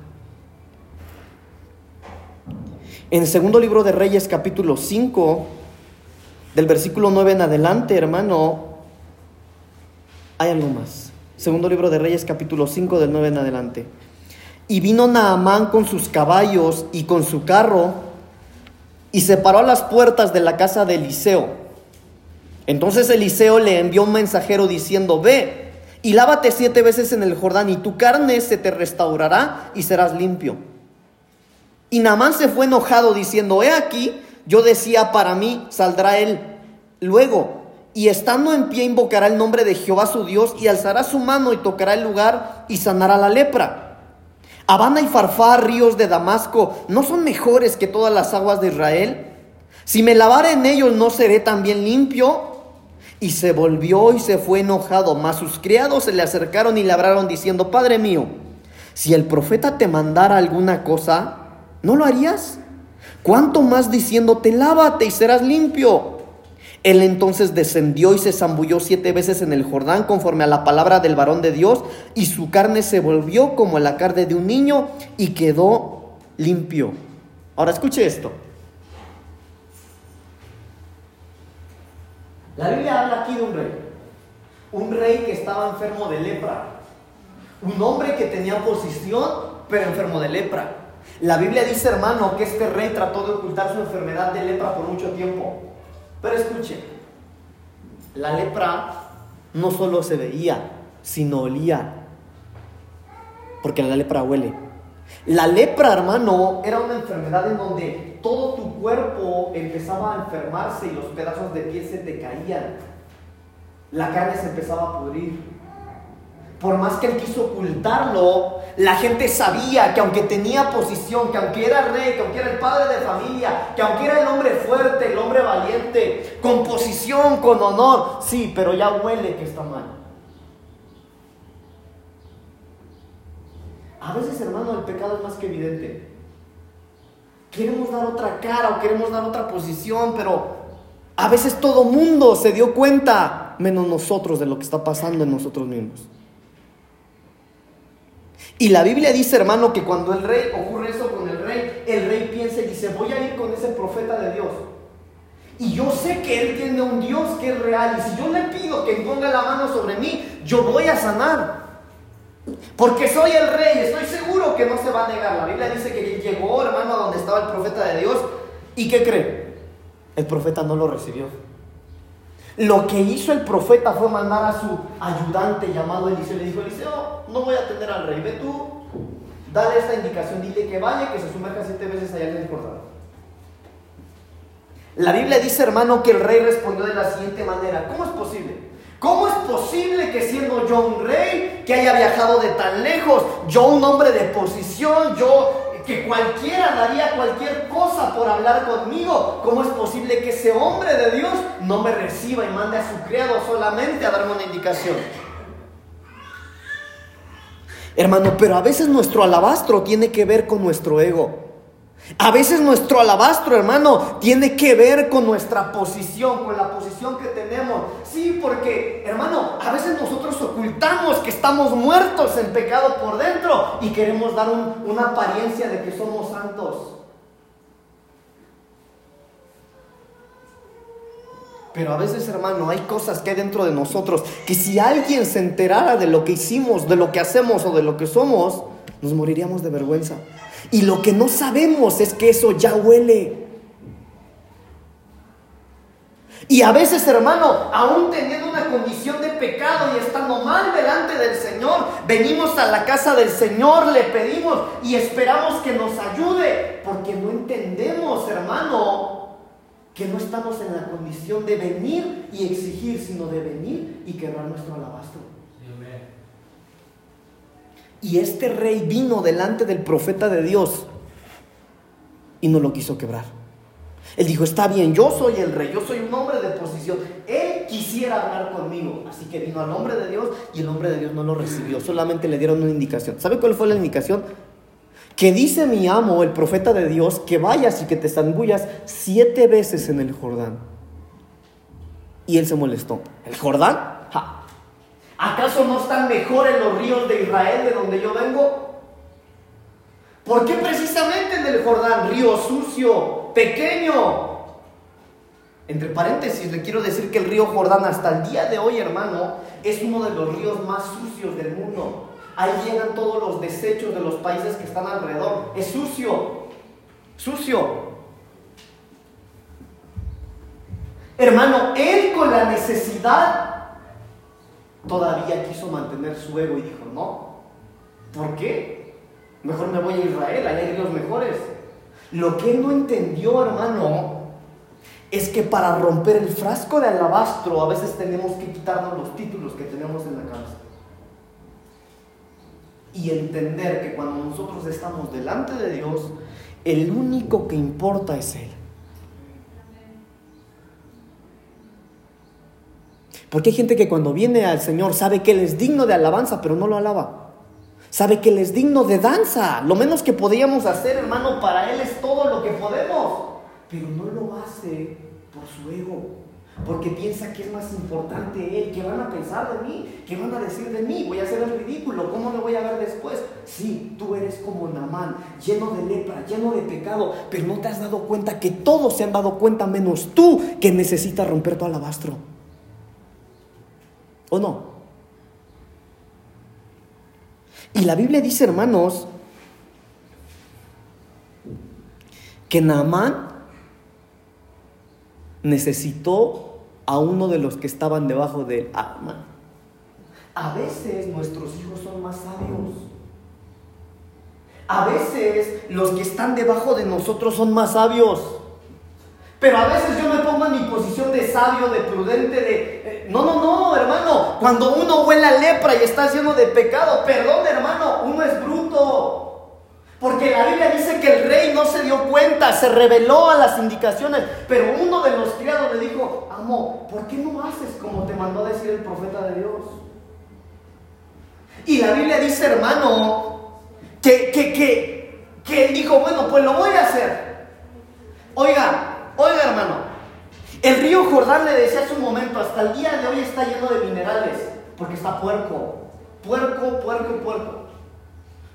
En el segundo libro de Reyes, capítulo 5, del versículo 9 en adelante, hermano, hay algo más. Segundo libro de Reyes, capítulo 5, del 9 en adelante. Y vino Naamán con sus caballos y con su carro y se paró a las puertas de la casa de Eliseo. Entonces Eliseo le envió un mensajero diciendo, ve y lávate siete veces en el Jordán y tu carne se te restaurará y serás limpio. Y Naamán se fue enojado diciendo, he aquí, yo decía, para mí saldrá él luego. Y estando en pie invocará el nombre de Jehová su Dios y alzará su mano y tocará el lugar y sanará la lepra. Habana y Farfá, ríos de Damasco, ¿no son mejores que todas las aguas de Israel? Si me lavare en ellos, ¿no seré también limpio? Y se volvió y se fue enojado, mas sus criados se le acercaron y le hablaron diciendo, Padre mío, si el profeta te mandara alguna cosa, ¿No lo harías? ¿Cuánto más diciéndote, lávate y serás limpio? Él entonces descendió y se zambulló siete veces en el Jordán conforme a la palabra del varón de Dios, y su carne se volvió como la carne de un niño y quedó limpio. Ahora escuche esto. La Biblia habla aquí de un rey, un rey que estaba enfermo de lepra, un hombre que tenía posición pero enfermo de lepra. La Biblia dice, hermano, que este rey trató de ocultar su enfermedad de lepra por mucho tiempo. Pero escuche, la lepra no solo se veía, sino olía. Porque la lepra huele. La lepra, hermano, era una enfermedad en donde todo tu cuerpo empezaba a enfermarse y los pedazos de piel se te caían. La carne se empezaba a pudrir por más que él quiso ocultarlo, la gente sabía que aunque tenía posición, que aunque era rey, que aunque era el padre de familia, que aunque era el hombre fuerte, el hombre valiente, con posición, con honor, sí, pero ya huele que está mal. A veces, hermano, el pecado es más que evidente. Queremos dar otra cara o queremos dar otra posición, pero a veces todo mundo se dio cuenta, menos nosotros, de lo que está pasando en nosotros mismos. Y la Biblia dice, hermano, que cuando el rey ocurre eso con el rey, el rey piensa y dice, voy a ir con ese profeta de Dios. Y yo sé que Él tiene un Dios que es real. Y si yo le pido que ponga la mano sobre mí, yo voy a sanar. Porque soy el rey, estoy seguro que no se va a negar. La Biblia dice que llegó, hermano, a donde estaba el profeta de Dios. ¿Y qué cree? El profeta no lo recibió. Lo que hizo el profeta fue mandar a su ayudante llamado Eliseo. Le dijo, Eliseo, no voy a atender al rey. Ve tú, dale esta indicación, dile que vaya, que se sumerja siete veces allá en el Jordán. La Biblia dice, hermano, que el rey respondió de la siguiente manera. ¿Cómo es posible? ¿Cómo es posible que siendo yo un rey, que haya viajado de tan lejos, yo un hombre de posición, yo que cualquiera daría cualquier cosa por hablar conmigo, ¿cómo es posible que ese hombre de Dios no me reciba y mande a su criado solamente a darme una indicación? Hermano, pero a veces nuestro alabastro tiene que ver con nuestro ego. A veces nuestro alabastro, hermano, tiene que ver con nuestra posición, con la posición que tenemos. Sí, porque, hermano, a veces nosotros ocultamos que estamos muertos en pecado por dentro y queremos dar una apariencia de que somos santos. Pero a veces, hermano, hay cosas que hay dentro de nosotros que si alguien se enterara de lo que hicimos, de lo que hacemos o de lo que somos, nos moriríamos de vergüenza. Y lo que no sabemos es que eso ya huele. Y a veces, hermano, aún teniendo una condición de pecado y estando mal delante del Señor, venimos a la casa del Señor, le pedimos y esperamos que nos ayude, porque no entendemos, hermano, que no estamos en la condición de venir y exigir, sino de venir y quebrar nuestro alabastro. Y este rey vino delante del profeta de Dios y no lo quiso quebrar. Él dijo, está bien, yo soy el rey, yo soy un hombre de posición. Él quisiera hablar conmigo. Así que vino al hombre de Dios y el hombre de Dios no lo recibió. Solamente le dieron una indicación. ¿Sabe cuál fue la indicación? Que dice mi amo, el profeta de Dios, que vayas y que te zambullas siete veces en el Jordán. Y él se molestó. ¿El Jordán? ¿Acaso no están mejores los ríos de Israel de donde yo vengo? ¿Por qué precisamente en el Jordán, río sucio, pequeño? Entre paréntesis, le quiero decir que el río Jordán hasta el día de hoy, hermano, es uno de los ríos más sucios del mundo. Ahí llegan todos los desechos de los países que están alrededor. Es sucio, sucio. Hermano, él con la necesidad todavía quiso mantener su ego y dijo, no, ¿por qué? Mejor me voy a Israel, allá hay ríos mejores. Lo que él no entendió, hermano, es que para romper el frasco de alabastro a veces tenemos que quitarnos los títulos que tenemos en la cabeza. Y entender que cuando nosotros estamos delante de Dios, el único que importa es Él. Porque hay gente que cuando viene al Señor sabe que Él es digno de alabanza, pero no lo alaba. Sabe que Él es digno de danza. Lo menos que podíamos hacer, hermano, para Él es todo lo que podemos. Pero no lo hace por su ego. Porque piensa que es más importante Él. ¿Qué van a pensar de mí? ¿Qué van a decir de mí? Voy a hacer el ridículo. ¿Cómo me voy a ver después? Sí, tú eres como Namán, lleno de lepra, lleno de pecado. Pero no te has dado cuenta que todos se han dado cuenta, menos tú, que necesitas romper tu alabastro. ¿O no? Y la Biblia dice, hermanos, que Naamán necesitó a uno de los que estaban debajo de Amán. A veces nuestros hijos son más sabios. A veces los que están debajo de nosotros son más sabios. Pero a veces yo me pongo en mi posición de sabio, de prudente, de... No, no, no, hermano. Cuando uno huele a lepra y está lleno de pecado, perdón, hermano, uno es bruto. Porque la Biblia dice que el rey no se dio cuenta, se reveló a las indicaciones. Pero uno de los criados le dijo, amo, ¿por qué no haces como te mandó a decir el profeta de Dios? Y la Biblia dice, hermano, que, que, que, que él dijo, bueno, pues lo voy a hacer. Oiga, Oiga, hermano, el río Jordán le decía hace un momento, hasta el día de hoy está lleno de minerales, porque está puerco. Puerco, puerco, puerco.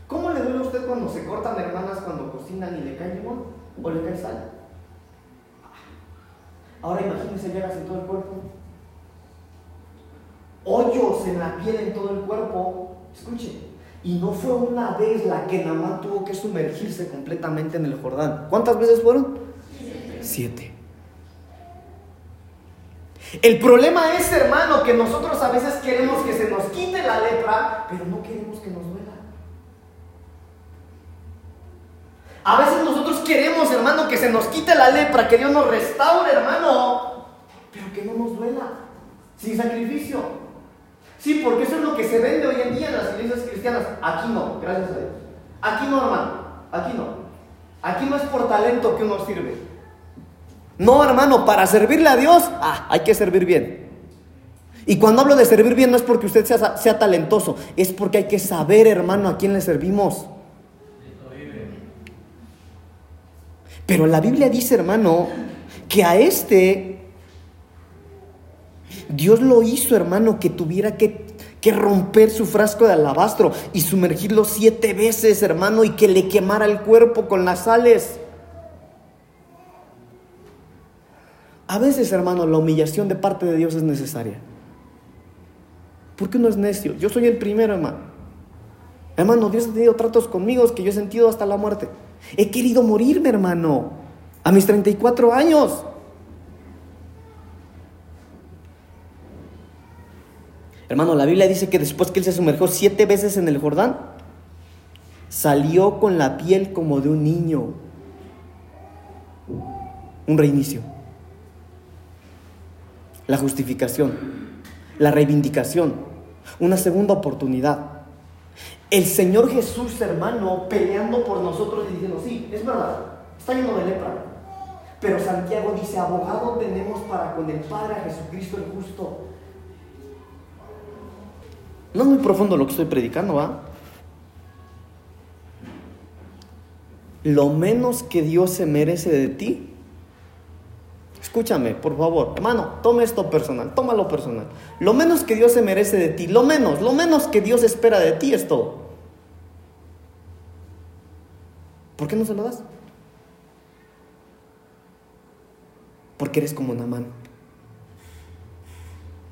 ¿Cómo le duele a usted cuando se cortan hermanas cuando cocinan y le cae limón o le cae sal? Ahora imagínense llegas en todo el cuerpo. Hoyos en la piel en todo el cuerpo. Escuche, y no fue una vez la que Namán tuvo que sumergirse completamente en el Jordán. ¿Cuántas veces fueron? Siete. El problema es, hermano, que nosotros a veces queremos que se nos quite la lepra, pero no queremos que nos duela. A veces nosotros queremos, hermano, que se nos quite la lepra, que Dios nos restaure, hermano, pero que no nos duela, sin sacrificio. Sí, porque eso es lo que se vende hoy en día en las iglesias cristianas. Aquí no, gracias a Dios. Aquí no, hermano, aquí no. Aquí no es por talento que uno sirve. No, hermano, para servirle a Dios, ah, hay que servir bien. Y cuando hablo de servir bien no es porque usted sea, sea talentoso, es porque hay que saber, hermano, a quién le servimos. Pero la Biblia dice, hermano, que a este Dios lo hizo, hermano, que tuviera que, romper su frasco de alabastro y sumergirlo siete veces, hermano, y que le quemara el cuerpo con las sales. A veces, hermano, la humillación de parte de Dios es necesaria. Porque uno es necio. Yo soy el primero, hermano. Hermano, Dios ha tenido tratos conmigo que yo he sentido hasta la muerte. He querido morirme, hermano, a mis 34 años. Hermano, la Biblia dice que después que él se sumergió siete veces en el Jordán, salió con la piel como de un niño. Un reinicio. La justificación, la reivindicación, una segunda oportunidad. El Señor Jesús, hermano, peleando por nosotros y diciendo, sí, es verdad, está lleno de lepra. Pero Santiago dice, abogado tenemos para con el Padre a Jesucristo el justo. No es muy profundo lo que estoy predicando, ¿va? Lo menos que Dios se merece de ti. Escúchame, por favor, hermano, tome esto personal, tómalo personal. Lo menos que Dios se merece de ti, lo menos, lo menos que Dios espera de ti es todo. ¿Por qué no se lo das? Porque eres como Namán.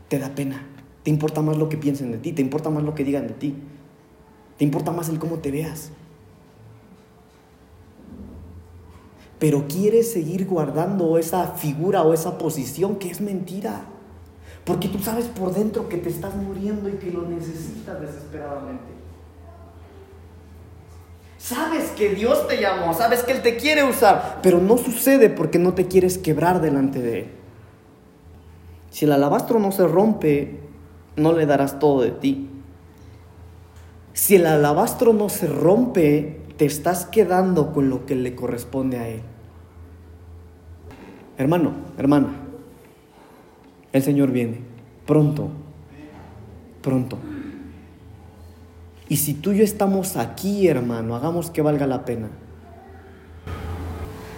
Te da pena. Te importa más lo que piensen de ti, te importa más lo que digan de ti. Te importa más el cómo te veas. Pero quieres seguir guardando esa figura o esa posición que es mentira. Porque tú sabes por dentro que te estás muriendo y que lo necesitas desesperadamente. Sabes que Dios te llamó, sabes que Él te quiere usar, pero no sucede porque no te quieres quebrar delante de Él. Si el alabastro no se rompe, no le darás todo de ti. Si el alabastro no se rompe, te estás quedando con lo que le corresponde a Él. Hermano, hermana, el Señor viene pronto, pronto. Y si tú y yo estamos aquí, hermano, hagamos que valga la pena.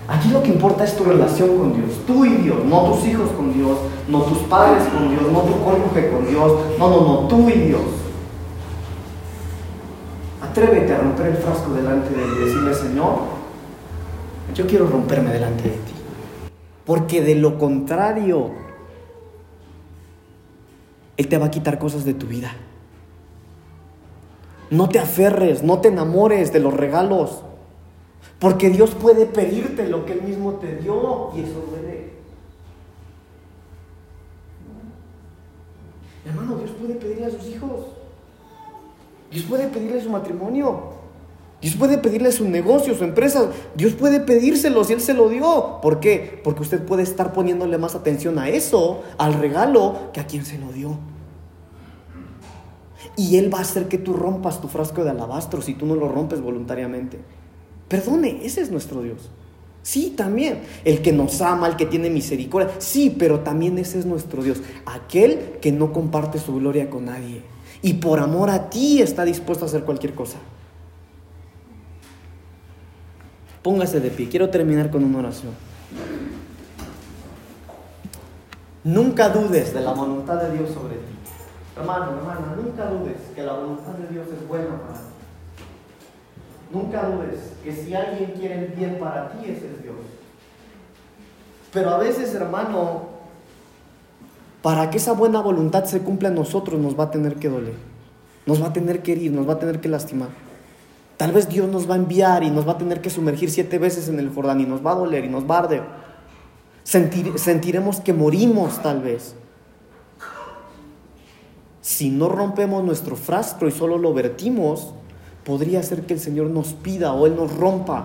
Aquí lo que importa es tu relación con Dios, tú y Dios, no tus hijos con Dios, no tus padres con Dios, no tu cónyuge con Dios, no, no, no, tú y Dios. Atrévete a romper el frasco delante de Él y decirle, Señor, yo quiero romperme delante de ti. Porque de lo contrario, Él te va a quitar cosas de tu vida. No te aferres, no te enamores de los regalos. Porque Dios puede pedirte lo que Él mismo te dio y eso duele. Hermano, Dios puede pedirle a sus hijos. Dios puede pedirle su matrimonio. Dios puede pedirle su negocio, su empresa. Dios puede pedírselo si Él se lo dio. ¿Por qué? Porque usted puede estar poniéndole más atención a eso, al regalo, que a quien se lo dio. Y Él va a hacer que tú rompas tu frasco de alabastro si tú no lo rompes voluntariamente. Perdone, ese es nuestro Dios. Sí, también. El que nos ama, el que tiene misericordia. Sí, pero también ese es nuestro Dios. Aquel que no comparte su gloria con nadie. Y por amor a ti está dispuesto a hacer cualquier cosa. Póngase de pie. Quiero terminar con una oración. Nunca dudes de la voluntad de Dios sobre ti. Hermano, hermana, nunca dudes que la voluntad de Dios es buena para ti. Nunca dudes que si alguien quiere el bien para ti, ese es Dios. Pero a veces, hermano, para que esa buena voluntad se cumpla en nosotros nos va a tener que doler, nos va a tener que herir, nos va a tener que lastimar. Tal vez Dios nos va a enviar y nos va a tener que sumergir siete veces en el Jordán y nos va a doler y nos va a arder. sentiremos que morimos tal vez. Si no rompemos nuestro frasco y solo lo vertimos, podría ser que el Señor nos pida o Él nos rompa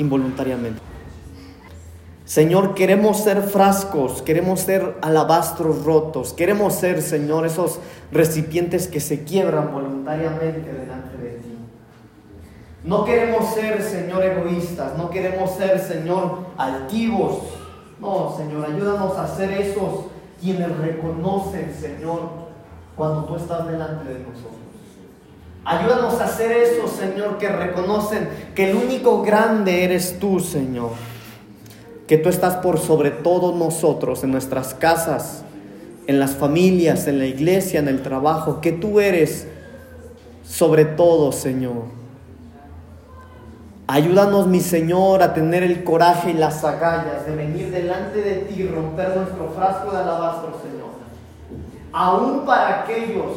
involuntariamente. Señor, queremos ser frascos, queremos ser alabastros rotos, queremos ser, Señor, esos recipientes que se quiebran voluntariamente de ti. No queremos ser, Señor, egoístas, no queremos ser, Señor, altivos. No, Señor, ayúdanos a ser esos quienes reconocen, Señor, cuando tú estás delante de nosotros. Ayúdanos a hacer eso, Señor, que reconocen que el único grande eres tú, Señor que tú estás por sobre todos nosotros, en nuestras casas, en las familias, en la iglesia, en el trabajo, que tú eres sobre todo, Señor. Ayúdanos, mi Señor, a tener el coraje y las agallas de venir delante de ti y romper nuestro frasco de alabastro, Señor. Aún para aquellos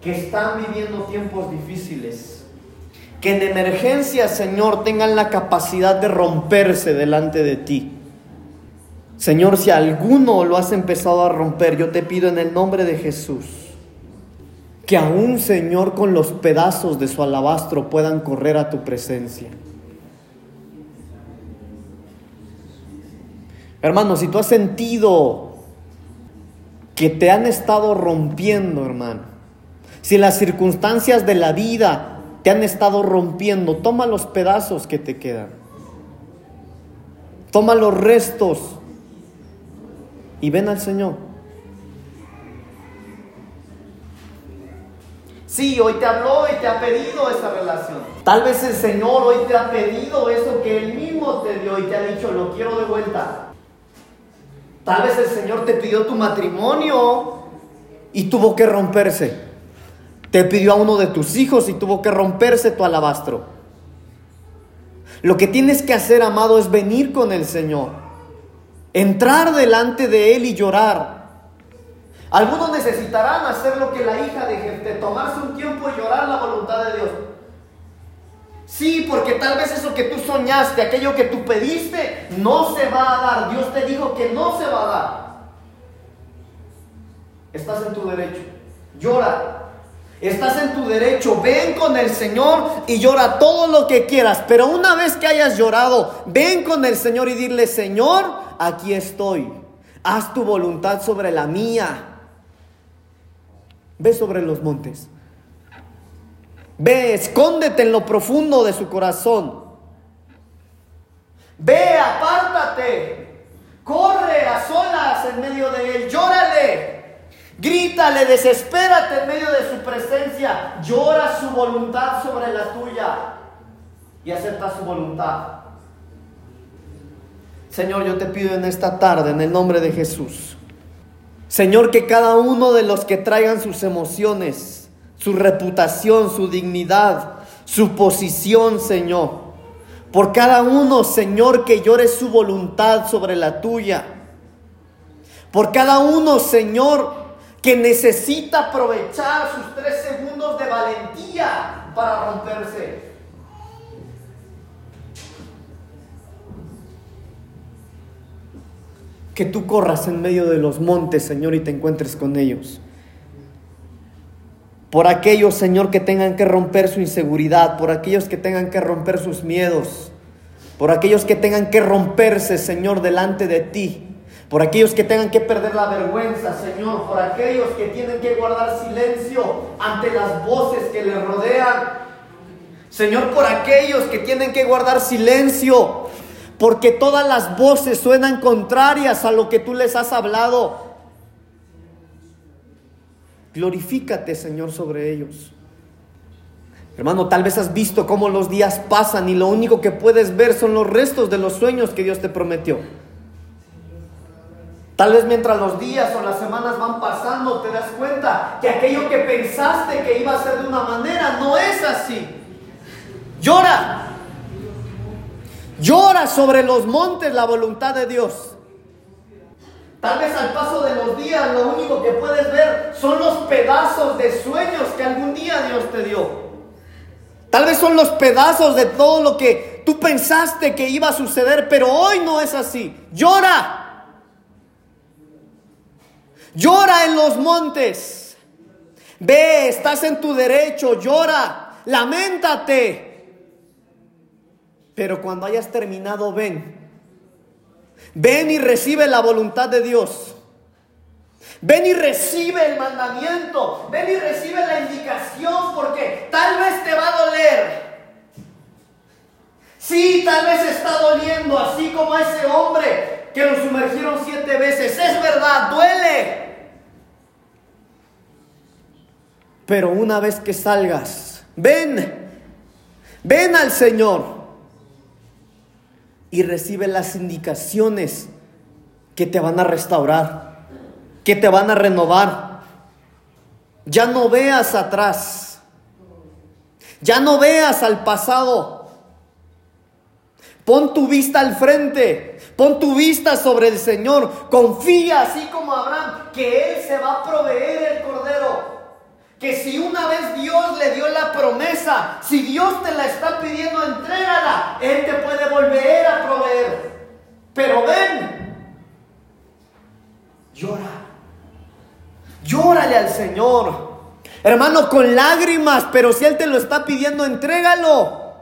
que están viviendo tiempos difíciles que en emergencia, Señor, tengan la capacidad de romperse delante de ti. Señor, si alguno lo has empezado a romper, yo te pido en el nombre de Jesús, que aún, Señor, con los pedazos de su alabastro puedan correr a tu presencia. Hermano, si tú has sentido que te han estado rompiendo, hermano, si las circunstancias de la vida te han estado rompiendo, toma los pedazos que te quedan. Toma los restos y ven al Señor. Sí, hoy te habló y te ha pedido esa relación. Tal vez el Señor hoy te ha pedido eso que Él mismo te dio y te ha dicho, lo quiero de vuelta. Tal vez el Señor te pidió tu matrimonio y tuvo que romperse. Te pidió a uno de tus hijos y tuvo que romperse tu alabastro. Lo que tienes que hacer, amado, es venir con el Señor. Entrar delante de Él y llorar. Algunos necesitarán hacer lo que la hija de tomarse un tiempo y llorar la voluntad de Dios. Sí, porque tal vez eso que tú soñaste, aquello que tú pediste, no se va a dar. Dios te dijo que no se va a dar. Estás en tu derecho. Llora. Estás en tu derecho, ven con el Señor y llora todo lo que quieras. Pero una vez que hayas llorado, ven con el Señor y dile, Señor, aquí estoy. Haz tu voluntad sobre la mía. Ve sobre los montes. Ve, escóndete en lo profundo de su corazón. Ve, apártate. Corre a solas en medio de él. Llórale. Grítale, desespérate en medio de su presencia. Llora su voluntad sobre la tuya y acepta su voluntad. Señor, yo te pido en esta tarde, en el nombre de Jesús. Señor, que cada uno de los que traigan sus emociones, su reputación, su dignidad, su posición, Señor, por cada uno, Señor, que llore su voluntad sobre la tuya. Por cada uno, Señor, que necesita aprovechar sus tres segundos de valentía para romperse. Que tú corras en medio de los montes, Señor, y te encuentres con ellos. Por aquellos, Señor, que tengan que romper su inseguridad, por aquellos que tengan que romper sus miedos, por aquellos que tengan que romperse, Señor, delante de ti por aquellos que tengan que perder la vergüenza, Señor, por aquellos que tienen que guardar silencio ante las voces que les rodean. Señor, por aquellos que tienen que guardar silencio, porque todas las voces suenan contrarias a lo que tú les has hablado. Glorifícate, Señor, sobre ellos. Hermano, tal vez has visto cómo los días pasan y lo único que puedes ver son los restos de los sueños que Dios te prometió. Tal vez mientras los días o las semanas van pasando te das cuenta que aquello que pensaste que iba a ser de una manera no es así. Llora. Llora sobre los montes la voluntad de Dios. Tal vez al paso de los días lo único que puedes ver son los pedazos de sueños que algún día Dios te dio. Tal vez son los pedazos de todo lo que tú pensaste que iba a suceder, pero hoy no es así. Llora. Llora en los montes. Ve, estás en tu derecho, llora, lamentate. Pero cuando hayas terminado, ven Ven y recibe la voluntad de Dios. Ven y recibe el mandamiento. Ven y recibe la indicación porque tal vez te va a doler. Sí, tal vez está doliendo, así como ese hombre que lo sumergieron siete veces. Es verdad, duele. Pero una vez que salgas, ven, ven al Señor y recibe las indicaciones que te van a restaurar, que te van a renovar. Ya no veas atrás, ya no veas al pasado. Pon tu vista al frente, pon tu vista sobre el Señor. Confía así como Abraham que Él se va a proveer que si una vez Dios le dio la promesa, si Dios te la está pidiendo, entrégala. Él te puede volver a proveer. Pero ven, llora. Llórale al Señor. Hermano, con lágrimas, pero si Él te lo está pidiendo, entrégalo.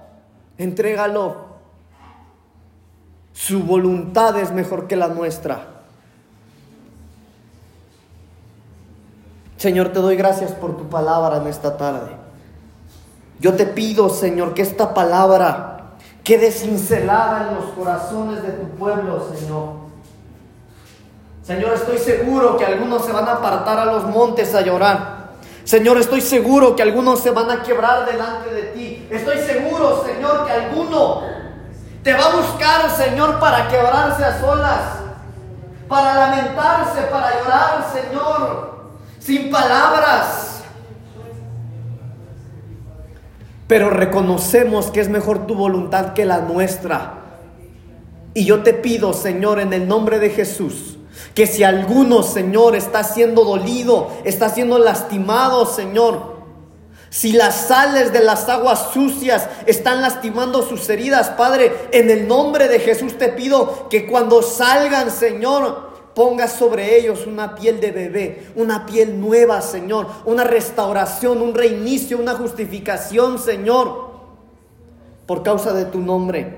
Entrégalo. Su voluntad es mejor que la nuestra. Señor, te doy gracias por tu palabra en esta tarde. Yo te pido, Señor, que esta palabra quede cincelada en los corazones de tu pueblo, Señor. Señor, estoy seguro que algunos se van a apartar a los montes a llorar. Señor, estoy seguro que algunos se van a quebrar delante de ti. Estoy seguro, Señor, que alguno te va a buscar, Señor, para quebrarse a solas, para lamentarse, para llorar, Señor sin palabras. Pero reconocemos que es mejor tu voluntad que la nuestra. Y yo te pido, Señor, en el nombre de Jesús, que si alguno, Señor, está siendo dolido, está siendo lastimado, Señor, si las sales de las aguas sucias están lastimando sus heridas, Padre, en el nombre de Jesús te pido que cuando salgan, Señor, Ponga sobre ellos una piel de bebé, una piel nueva, Señor, una restauración, un reinicio, una justificación, Señor, por causa de tu nombre.